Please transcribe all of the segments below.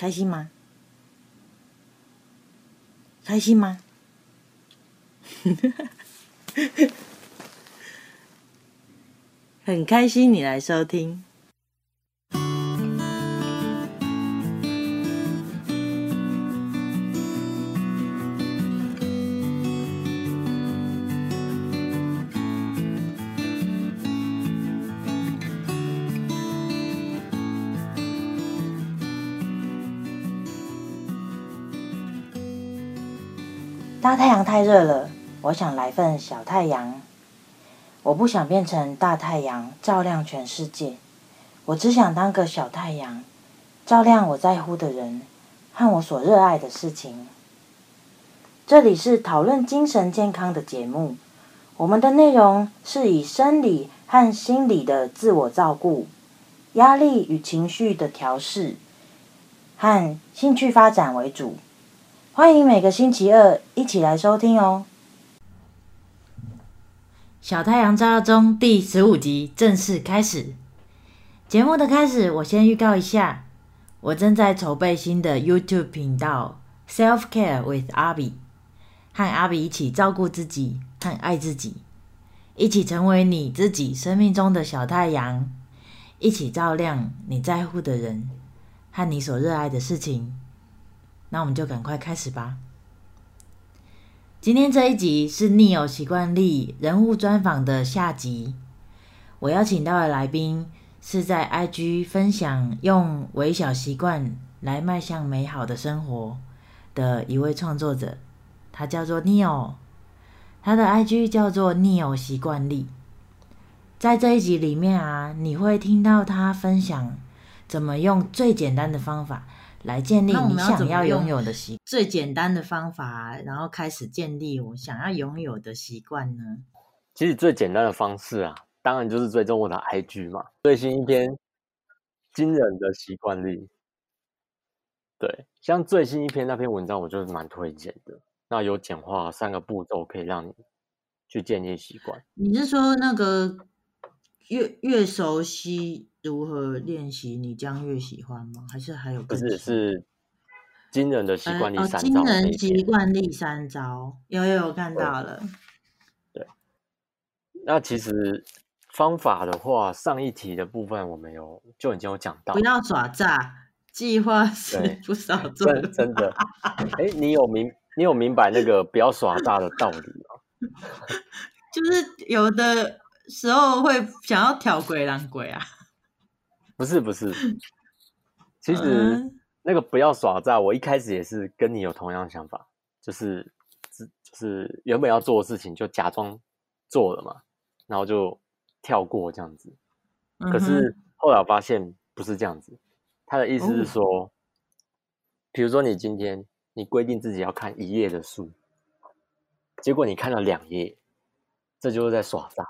开心吗？开心吗？很开心你来收听。大太阳太热了，我想来份小太阳。我不想变成大太阳，照亮全世界。我只想当个小太阳，照亮我在乎的人和我所热爱的事情。这里是讨论精神健康的节目，我们的内容是以生理和心理的自我照顾、压力与情绪的调试和兴趣发展为主。欢迎每个星期二一起来收听哦！小太阳照耀中第十五集正式开始。节目的开始，我先预告一下，我正在筹备新的 YouTube 频道 Self Care with 阿比，和阿比一起照顾自己和爱自己，一起成为你自己生命中的小太阳，一起照亮你在乎的人和你所热爱的事情。那我们就赶快开始吧。今天这一集是《逆有习惯力》人物专访的下集。我邀请到的来宾是在 IG 分享用微小习惯来迈向美好的生活的一位创作者，他叫做 Neo，他的 IG 叫做 Neo 习惯力。在这一集里面啊，你会听到他分享怎么用最简单的方法。来建立你想要拥有的习惯，最简单的方法，然后开始建立我想要拥有的习惯呢？其实最简单的方式啊，当然就是追踪我的 IG 嘛。最新一篇惊人的习惯力，对，像最新一篇那篇文章，我就是蛮推荐的。那有简化三个步骤，可以让你去建立习惯。你是说那个越越熟悉？如何练习你将越喜欢吗？还是还有更？不是，是惊人的习惯力三招。惊人习惯力三招，有有有看到了。对，那其实方法的话，上一题的部分我们有就已经有讲到。不要耍诈，计划是不少做真的，哎，你有明你有明白那个不要耍诈的道理吗？就是有的时候会想要挑鬼狼鬼啊。不是不是，其实那个不要耍诈。我一开始也是跟你有同样的想法，就是就是原本要做的事情就假装做了嘛，然后就跳过这样子。可是后来我发现不是这样子，他的意思是说，比如说你今天你规定自己要看一页的书，结果你看了两页，这就是在耍诈。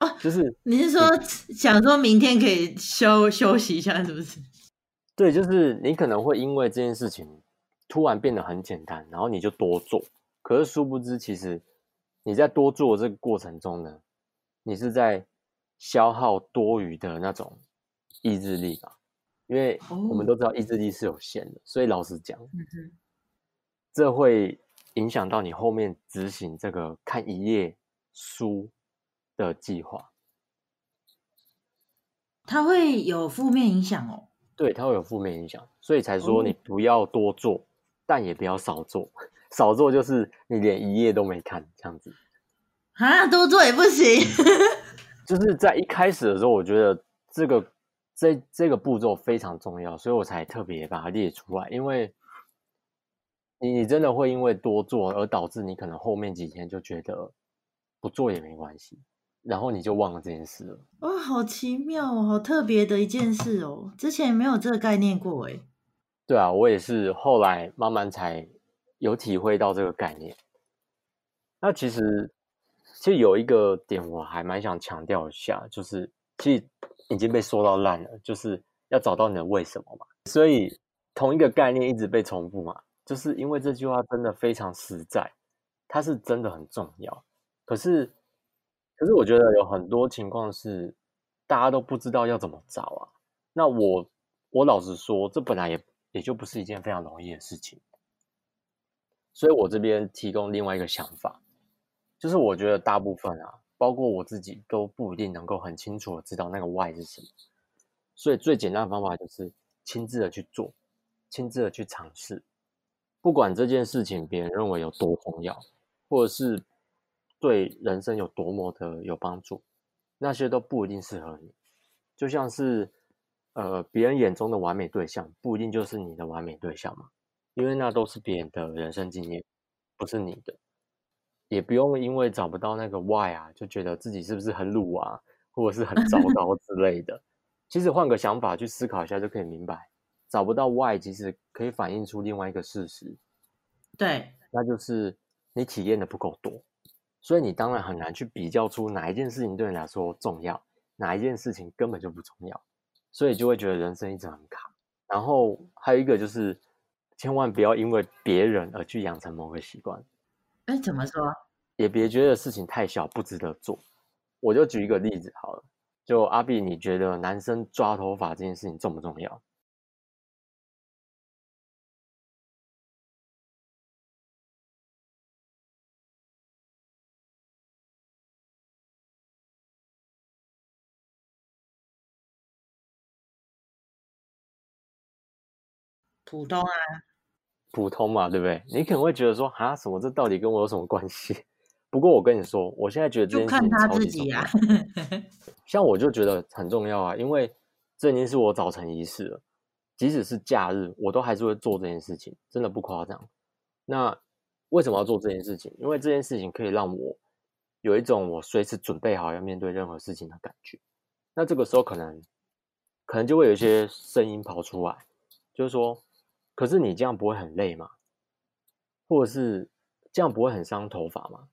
哦，就是你是说想说明天可以休休息一下，是不是？对，就是你可能会因为这件事情突然变得很简单，然后你就多做。可是殊不知，其实你在多做这个过程中呢，你是在消耗多余的那种意志力吧？因为我们都知道意志力是有限的，所以老实讲，这会影响到你后面执行这个看一页书的计划，它会有负面影响哦。对，它会有负面影响，所以才说你不要多做，哦、但也不要少做。少做就是你连一页都没看这样子啊，多做也不行。就是在一开始的时候，我觉得这个这这个步骤非常重要，所以我才特别把它列出来。因为你你真的会因为多做而导致你可能后面几天就觉得不做也没关系。然后你就忘了这件事了。哇，好奇妙哦，好特别的一件事哦，之前没有这个概念过诶。对啊，我也是后来慢慢才有体会到这个概念。那其实，其实有一个点我还蛮想强调一下，就是其实已经被说到烂了，就是要找到你的为什么嘛。所以同一个概念一直被重复嘛，就是因为这句话真的非常实在，它是真的很重要。可是。可是我觉得有很多情况是大家都不知道要怎么找啊。那我我老实说，这本来也也就不是一件非常容易的事情。所以我这边提供另外一个想法，就是我觉得大部分啊，包括我自己都不一定能够很清楚的知道那个 why 是什么。所以最简单的方法就是亲自的去做，亲自的去尝试，不管这件事情别人认为有多重要，或者是对人生有多么的有帮助，那些都不一定适合你。就像是，呃，别人眼中的完美对象，不一定就是你的完美对象嘛，因为那都是别人的人生经验，不是你的。也不用因为找不到那个 why 啊，就觉得自己是不是很鲁啊，或者是很糟糕 之类的。其实换个想法去思考一下，就可以明白，找不到 why，其实可以反映出另外一个事实。对，那就是你体验的不够多，所以你当然很难去比较出哪一件事情对你来说重要，哪一件事情根本就不重要，所以就会觉得人生一直很卡。然后还有一个就是，千万不要因为别人而去养成某个习惯。哎，怎么说？也别觉得事情太小不值得做。我就举一个例子好了。就阿碧，你觉得男生抓头发这件事情重不重要？普通啊，普通嘛，对不对？你可能会觉得说，啊，什么？这到底跟我有什么关系？不过我跟你说，我现在觉得这件事情超级重要。像我就觉得很重要啊，因为这已经是我早晨仪式了。即使是假日，我都还是会做这件事情，真的不夸张。那为什么要做这件事情？因为这件事情可以让我有一种我随时准备好要面对任何事情的感觉。那这个时候可能可能就会有一些声音跑出来，就是说，可是你这样不会很累吗？或者是这样不会很伤头发吗？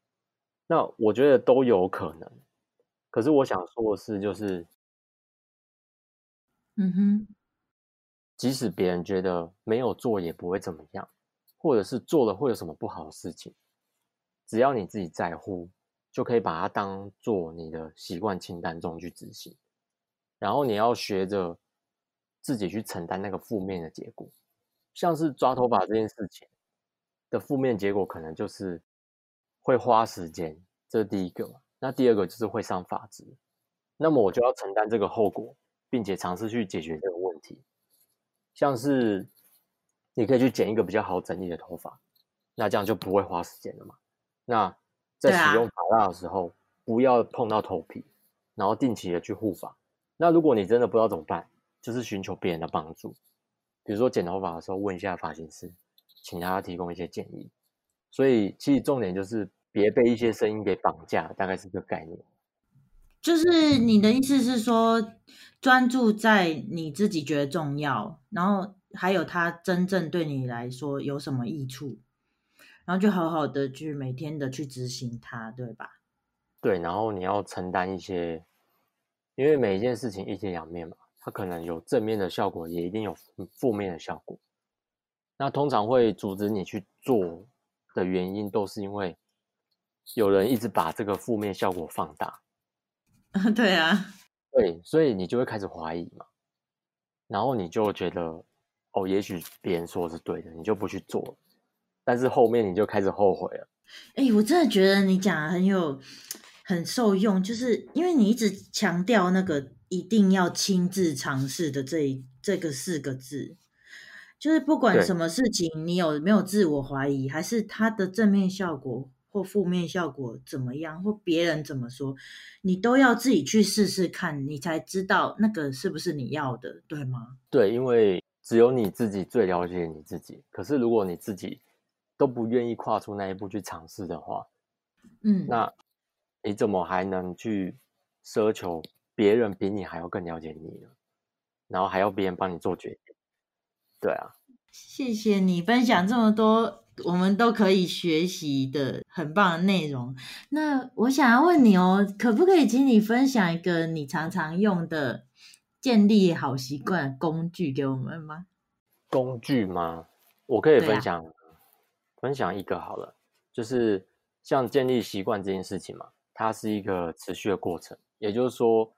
那我觉得都有可能，可是我想说的是，就是，嗯哼，即使别人觉得没有做也不会怎么样，或者是做了会有什么不好的事情，只要你自己在乎，就可以把它当做你的习惯清单中去执行，然后你要学着自己去承担那个负面的结果，像是抓头发这件事情的负面结果，可能就是。会花时间，这是第一个嘛。那第二个就是会伤发质，那么我就要承担这个后果，并且尝试去解决这个问题。像是你可以去剪一个比较好整理的头发，那这样就不会花时间了嘛。那在使用发蜡的时候，啊、不要碰到头皮，然后定期的去护发。那如果你真的不知道怎么办，就是寻求别人的帮助，比如说剪头发的时候问一下发型师，请他提供一些建议。所以，其实重点就是别被一些声音给绑架，大概是这个概念。就是你的意思是说，专注在你自己觉得重要，然后还有它真正对你来说有什么益处，然后就好好的去每天的去执行它，对吧？对，然后你要承担一些，因为每一件事情一体两面嘛，它可能有正面的效果，也一定有负面的效果。那通常会阻止你去做。的原因都是因为有人一直把这个负面效果放大，对啊，对，所以你就会开始怀疑嘛，然后你就觉得哦，也许别人说的是对的，你就不去做，但是后面你就开始后悔了。哎，我真的觉得你讲的很有很受用，就是因为你一直强调那个一定要亲自尝试的这这个四个字。就是不管什么事情，你有没有自我怀疑，还是它的正面效果或负面效果怎么样，或别人怎么说，你都要自己去试试看，你才知道那个是不是你要的，对吗？对，因为只有你自己最了解你自己。可是如果你自己都不愿意跨出那一步去尝试的话，嗯，那你怎么还能去奢求别人比你还要更了解你呢？然后还要别人帮你做决定？对啊，谢谢你分享这么多，我们都可以学习的很棒的内容。那我想要问你哦，可不可以请你分享一个你常常用的建立好习惯工具给我们吗？工具吗？我可以分享，啊、分享一个好了，就是像建立习惯这件事情嘛，它是一个持续的过程，也就是说，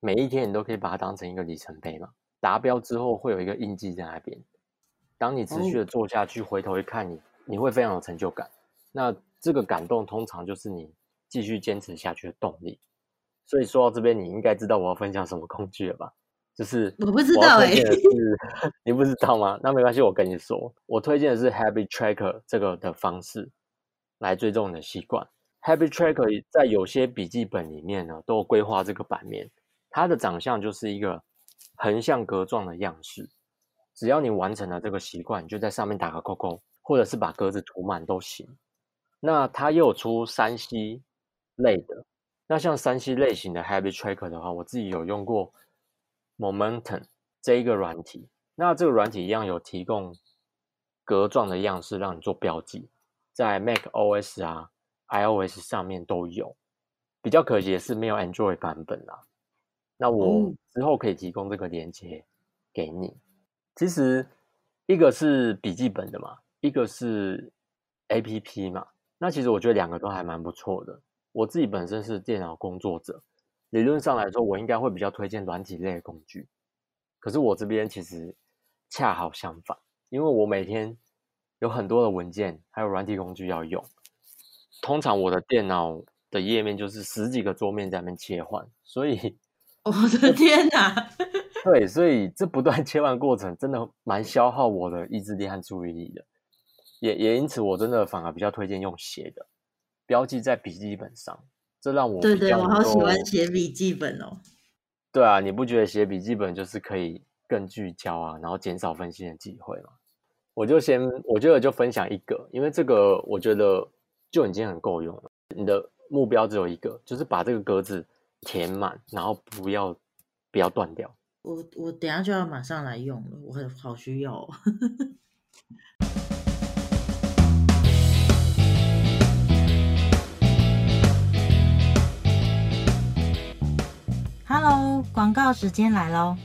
每一天你都可以把它当成一个里程碑嘛。达标之后会有一个印记在那边。当你持续的做下去，回头一看你，你会非常有成就感。那这个感动通常就是你继续坚持下去的动力。所以说到这边，你应该知道我要分享什么工具了吧？就是我不知道哎、欸，你不知道吗？那没关系，我跟你说，我推荐的是 Habit Tracker 这个的方式来追踪你的习惯。Habit Tracker 在有些笔记本里面呢，都有规划这个版面，它的长相就是一个横向格状的样式。只要你完成了这个习惯，就在上面打个勾勾，或者是把格子涂满都行。那它又有出三 C 类的，那像三 C 类型的 Habit Tracker 的话，我自己有用过 Momentum 这一个软体。那这个软体一样有提供格状的样式让你做标记，在 Mac OS 啊。iOS 上面都有，比较可惜的是没有 Android 版本啦。那我之后可以提供这个连接给你。其实一个是笔记本的嘛，一个是 APP 嘛。那其实我觉得两个都还蛮不错的。我自己本身是电脑工作者，理论上来说，我应该会比较推荐软体类的工具。可是我这边其实恰好相反，因为我每天有很多的文件还有软体工具要用。通常我的电脑的页面就是十几个桌面在那边切换，所以我的天哪！对，所以这不断切换过程真的蛮消耗我的意志力和注意力的。也也因此，我真的反而比较推荐用写的标记在笔记本上，这让我对对，我好喜欢写笔记本哦。对啊，你不觉得写笔记本就是可以更聚焦啊，然后减少分心的机会吗？我就先，我觉得就分享一个，因为这个我觉得。就已经很够用了。你的目标只有一个，就是把这个格子填满，然后不要不要断掉。我我等下就要马上来用了，我很好需要哦。Hello，广告时间来喽！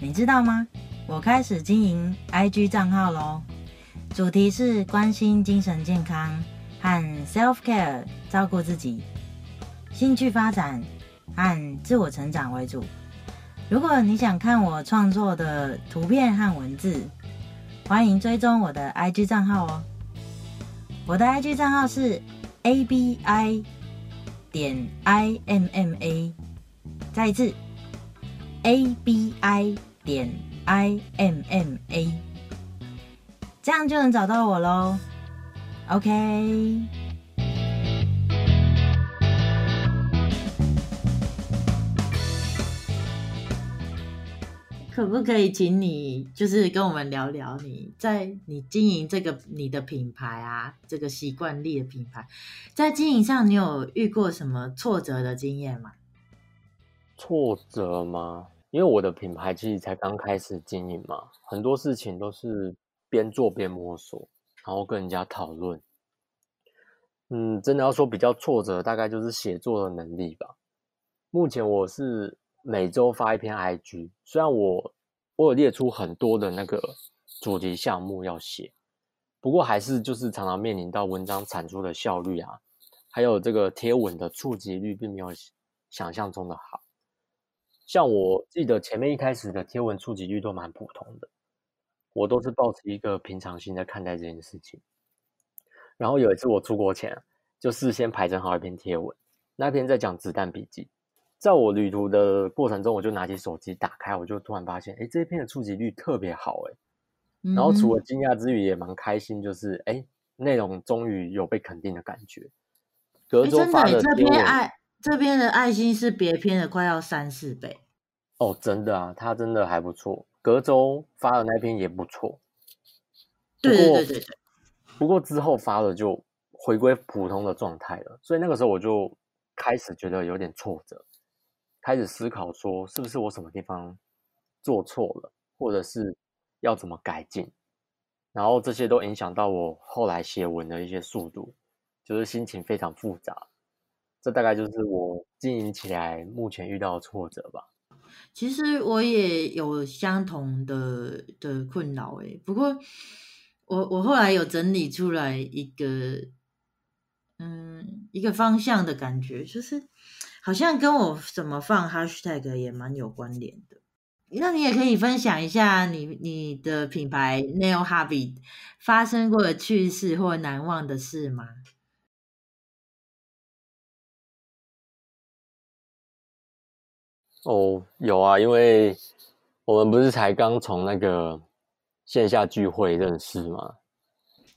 你知道吗？我开始经营 IG 账号喽，主题是关心精神健康。和 self care 照顾自己，兴趣发展和自我成长为主。如果你想看我创作的图片和文字，欢迎追踪我的 IG 账号哦。我的 IG 账号是 abi 点 imma，再一次 abi 点 imma，这样就能找到我喽。OK，可不可以请你就是跟我们聊聊你在你经营这个你的品牌啊，这个习惯力的品牌，在经营上你有遇过什么挫折的经验吗？挫折吗？因为我的品牌其实才刚开始经营嘛，很多事情都是边做边摸索。然后跟人家讨论，嗯，真的要说比较挫折，大概就是写作的能力吧。目前我是每周发一篇 IG，虽然我我有列出很多的那个主题项目要写，不过还是就是常常面临到文章产出的效率啊，还有这个贴文的触及率并没有想象中的好。像我记得前面一开始的贴文触及率都蛮普通的。我都是抱持一个平常心在看待这件事情。然后有一次我出国前，就事先排整好一篇贴文，那篇在讲子弹笔记。在我旅途的过程中，我就拿起手机打开，我就突然发现，哎，这一篇的触及率特别好，哎。然后除了惊讶之余，也蛮开心，就是哎，内容终于有被肯定的感觉。隔周发的这篇爱，这边的爱心是别篇的快要三四倍。哦，真的啊，他真的还不错。隔周发的那篇也不错，对对对对对。不过之后发的就回归普通的状态了，所以那个时候我就开始觉得有点挫折，开始思考说是不是我什么地方做错了，或者是要怎么改进，然后这些都影响到我后来写文的一些速度，就是心情非常复杂。这大概就是我经营起来目前遇到的挫折吧。其实我也有相同的的困扰诶，不过我我后来有整理出来一个，嗯，一个方向的感觉，就是好像跟我怎么放 hashtag 也蛮有关联的。那你也可以分享一下你你的品牌 Nail Hobby 发生过的趣事或难忘的事吗？哦，有啊，因为我们不是才刚从那个线下聚会认识吗？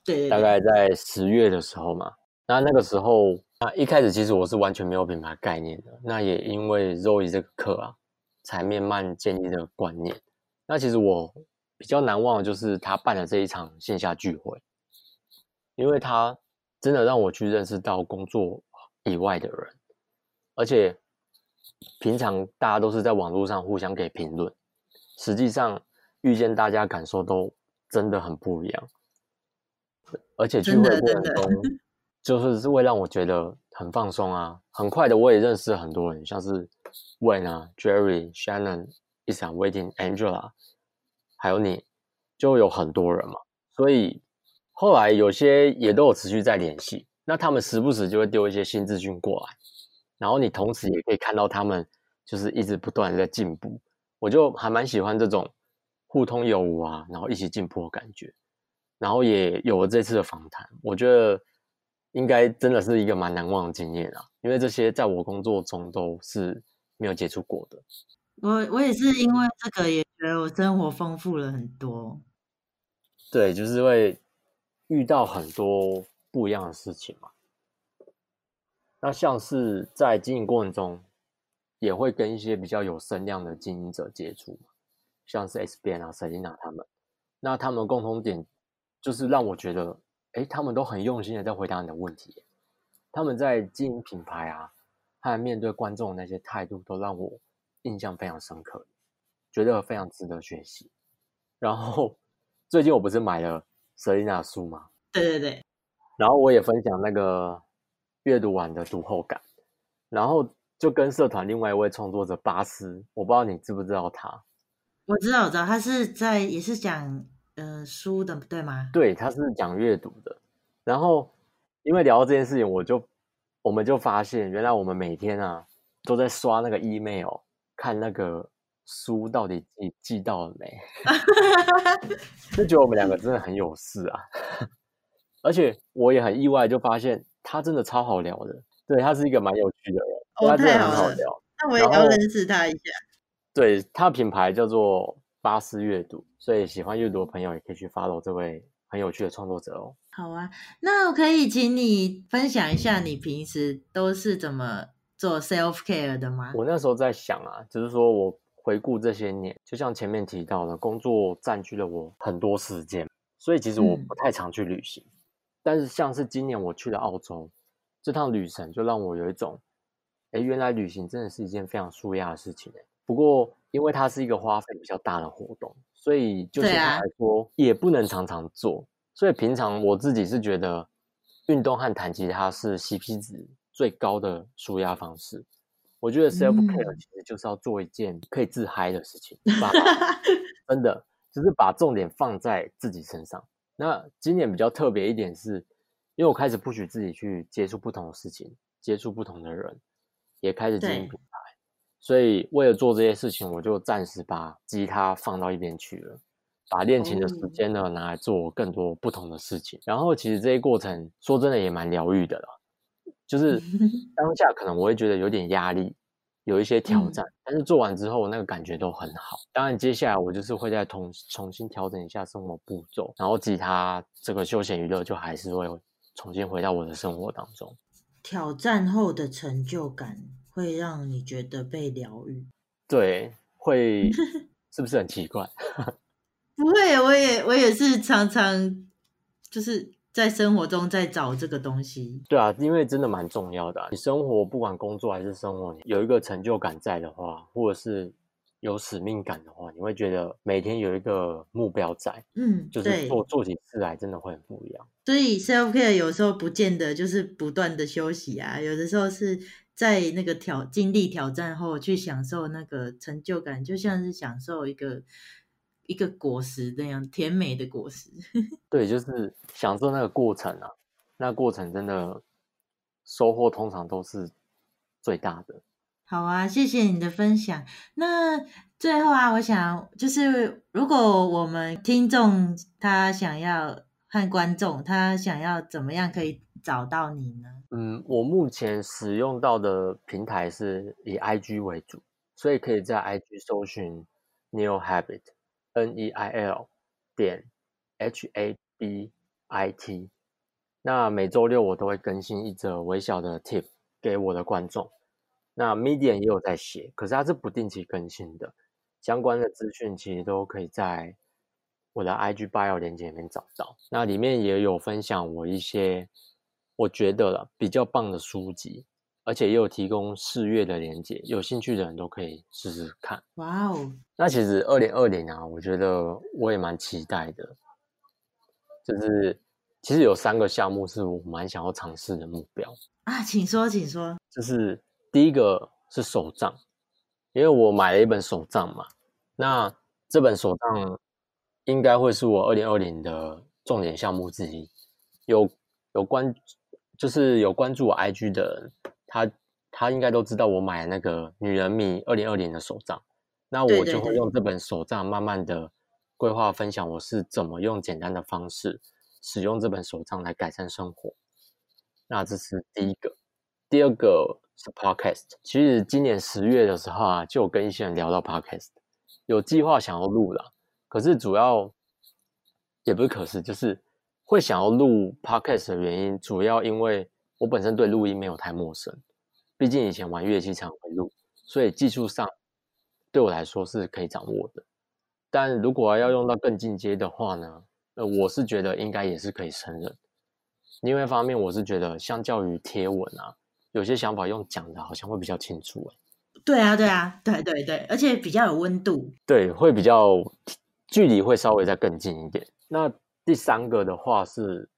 对，对，对，大概在十月的时候嘛。那那个时候，那一开始其实我是完全没有品牌概念的。那也因为 Zoe 这个课啊，才慢慢建立这个观念。那其实我比较难忘的就是他办的这一场线下聚会，因为他真的让我去认识到工作以外的人，而且平常大家都是在网络上互相给评论，实际上遇见大家感受都真的很不一样，而且聚会过程中。就是是会让我觉得很放松啊，很快的我也认识很多人，像是 Wayne 啊、Jerry、Shannon、Isa、Waiting、Angela，还有你，就有很多人嘛。所以后来有些也都有持续在联系，那他们时不时就会丢一些新资讯过来，然后你同时也可以看到他们就是一直不断的在进步，我就还蛮喜欢这种互通有无啊，然后一起进步的感觉，然后也有了这次的访谈，我觉得。应该真的是一个蛮难忘的经验啊，因为这些在我工作中都是没有接触过的。我我也是因为这个也觉得我生活丰富了很多。对，就是会遇到很多不一样的事情嘛。那像是在经营过程中，也会跟一些比较有声量的经营者接触，像是 SBN 啊、Selina 他们。那他们的共同点就是让我觉得。哎，他们都很用心的在回答你的问题，他们在经营品牌啊，还有面对观众的那些态度，都让我印象非常深刻，觉得非常值得学习。然后最近我不是买了 Selina 书吗？对对对。然后我也分享那个阅读完的读后感，然后就跟社团另外一位创作者巴斯，我不知道你知不知道他？我知道，我知道，他是在也是讲。嗯、呃，书的对吗？对，他是讲阅读的。然后，因为聊到这件事情，我就我们就发现，原来我们每天啊都在刷那个 email，看那个书到底寄寄到了没，就觉得我们两个真的很有事啊。而且我也很意外，就发现他真的超好聊的。对，他是一个蛮有趣的人，哦、他真的很好聊。那我也要认识他一下。对，他的品牌叫做。巴斯阅读，所以喜欢阅读的朋友也可以去 follow 这位很有趣的创作者哦。好啊，那我可以请你分享一下你平时都是怎么做 self care 的吗？我那时候在想啊，就是说我回顾这些年，就像前面提到的，工作占据了我很多时间，所以其实我不太常去旅行。嗯、但是像是今年我去了澳洲，这趟旅程就让我有一种，哎，原来旅行真的是一件非常舒压的事情哎。不过，因为它是一个花费比较大的活动，所以就现在来说也不能常常做。所以平常我自己是觉得，运动和弹吉他是 CP 值最高的舒压方式。我觉得 self care 其实就是要做一件可以自嗨的事情，真的就是把重点放在自己身上。那今年比较特别一点是，因为我开始不许自己去接触不同的事情，接触不同的人，也开始经营。所以为了做这些事情，我就暂时把吉他放到一边去了，把练琴的时间呢拿来做更多不同的事情。然后其实这些过程说真的也蛮疗愈的了，就是 当下可能我会觉得有点压力，有一些挑战，但是做完之后那个感觉都很好。当然接下来我就是会再重重新调整一下生活步骤，然后吉他这个休闲娱乐就还是会重新回到我的生活当中。挑战后的成就感。会让你觉得被疗愈，对，会 是不是很奇怪？不会，我也我也是常常就是在生活中在找这个东西。对啊，因为真的蛮重要的啊。你生活不管工作还是生活，有一个成就感在的话，或者是。有使命感的话，你会觉得每天有一个目标在，嗯，就是做做起事来真的会很不一样。所以 self care 有时候不见得就是不断的休息啊，有的时候是在那个挑经历挑战后去享受那个成就感，就像是享受一个一个果实那样甜美的果实。对，就是享受那个过程啊，那过程真的收获通常都是最大的。好啊，谢谢你的分享。那最后啊，我想就是，如果我们听众他想要和观众他想要怎么样可以找到你呢？嗯，我目前使用到的平台是以 IG 为主，所以可以在 IG 搜寻 Neil Habit，N E I L 点 H A B I T。那每周六我都会更新一则微小的 tip 给我的观众。那 Medium 也有在写，可是它是不定期更新的。相关的资讯其实都可以在我的 IG Bio 链接里面找到。那里面也有分享我一些我觉得了比较棒的书籍，而且也有提供试阅的链接，有兴趣的人都可以试试看。哇哦！那其实二零二零啊，我觉得我也蛮期待的，就是其实有三个项目是我蛮想要尝试的目标啊，请说，请说，就是。第一个是手账，因为我买了一本手账嘛，那这本手账应该会是我二零二零的重点项目之一。有有关就是有关注我 IG 的人，他他应该都知道我买了那个女人迷二零二零的手账，那我就会用这本手账慢慢的规划分享我是怎么用简单的方式使用这本手账来改善生活。那这是第一个，第二个。是 Podcast，其实今年十月的时候啊，就有跟一些人聊到 Podcast，有计划想要录了，可是主要也不是可是，就是会想要录 Podcast 的原因，主要因为我本身对录音没有太陌生，毕竟以前玩乐器常会录，所以技术上对我来说是可以掌握的。但如果要用到更进阶的话呢，呃，我是觉得应该也是可以胜任。另外一方面，我是觉得相较于贴文啊。有些想法用讲的，好像会比较清楚哎。对啊，对啊，对对对，而且比较有温度。对，会比较距离会稍微再更近一点。那第三个的话是，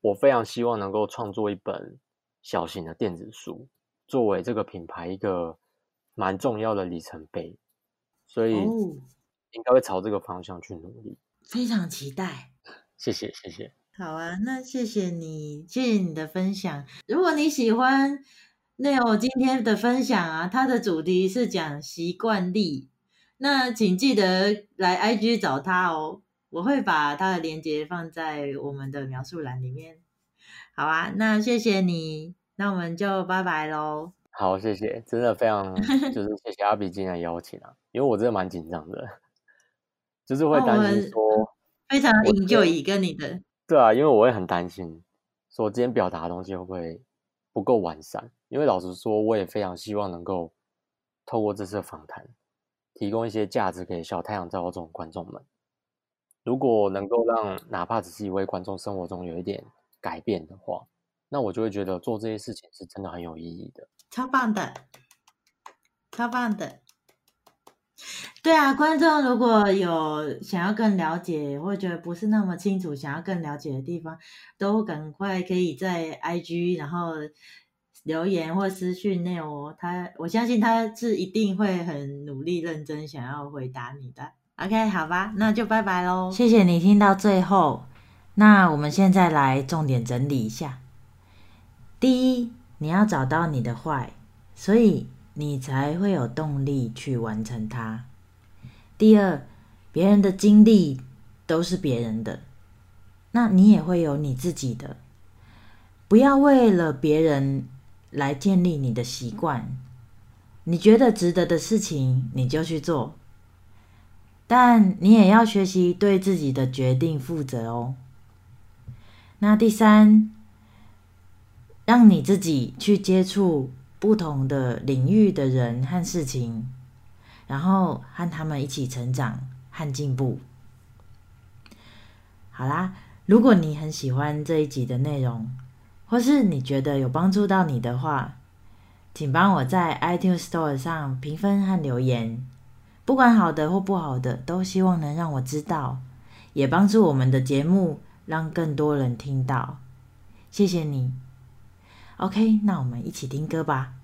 我非常希望能够创作一本小型的电子书，作为这个品牌一个蛮重要的里程碑，所以应该会朝这个方向去努力。非常期待。谢谢，谢谢。好啊，那谢谢你，谢谢你的分享。如果你喜欢 Neil 今天的分享啊，它的主题是讲习惯力，那请记得来 IG 找他哦，我会把它的链接放在我们的描述栏里面。好啊，那谢谢你，那我们就拜拜喽。好，谢谢，真的非常就是谢谢阿比今天的邀请啊，因为我真的蛮紧张的，就是会担心说非常 enjoy 跟你的。对啊，因为我会很担心，说今天表达的东西会不会不够完善。因为老实说，我也非常希望能够透过这次访谈，提供一些价值给小太阳照这种观众们。如果能够让哪怕只是一位观众生活中有一点改变的话，那我就会觉得做这些事情是真的很有意义的。超棒的，超棒的。对啊，观众如果有想要更了解，或觉得不是那么清楚，想要更了解的地方，都赶快可以在 IG 然后留言或私讯内哦，他我相信他是一定会很努力认真想要回答你的。OK，好吧，那就拜拜喽。谢谢你听到最后，那我们现在来重点整理一下。第一，你要找到你的坏所以你才会有动力去完成它。第二，别人的经历都是别人的，那你也会有你自己的。不要为了别人来建立你的习惯，你觉得值得的事情你就去做，但你也要学习对自己的决定负责哦。那第三，让你自己去接触不同的领域的人和事情。然后和他们一起成长和进步。好啦，如果你很喜欢这一集的内容，或是你觉得有帮助到你的话，请帮我在 iTunes Store 上评分和留言，不管好的或不好的，都希望能让我知道，也帮助我们的节目让更多人听到。谢谢你。OK，那我们一起听歌吧。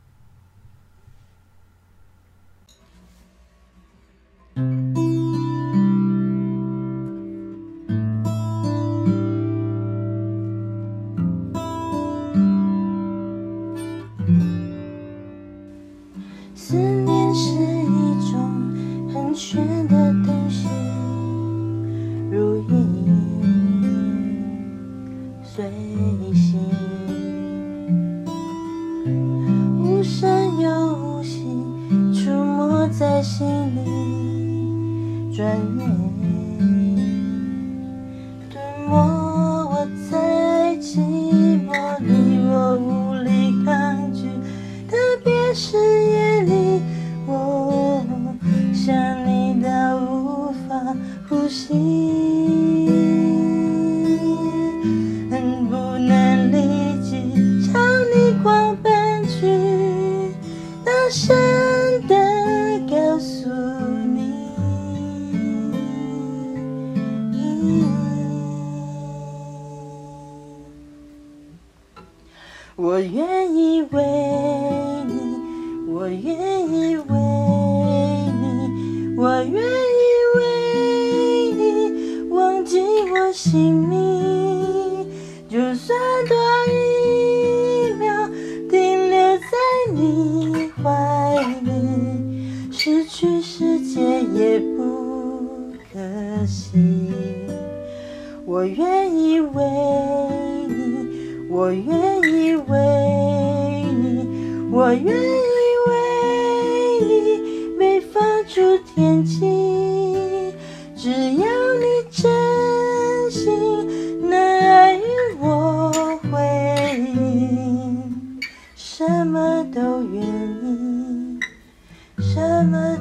away.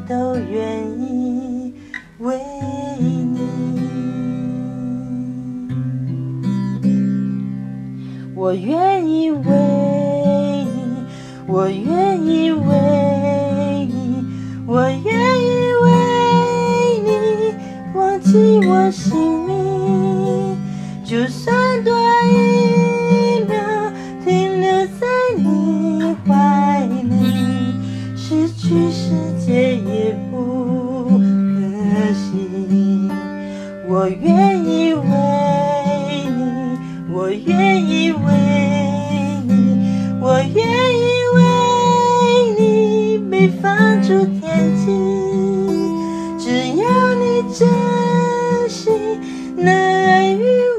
都愿意为你。我愿意为你我愿天际只要你真心能爱与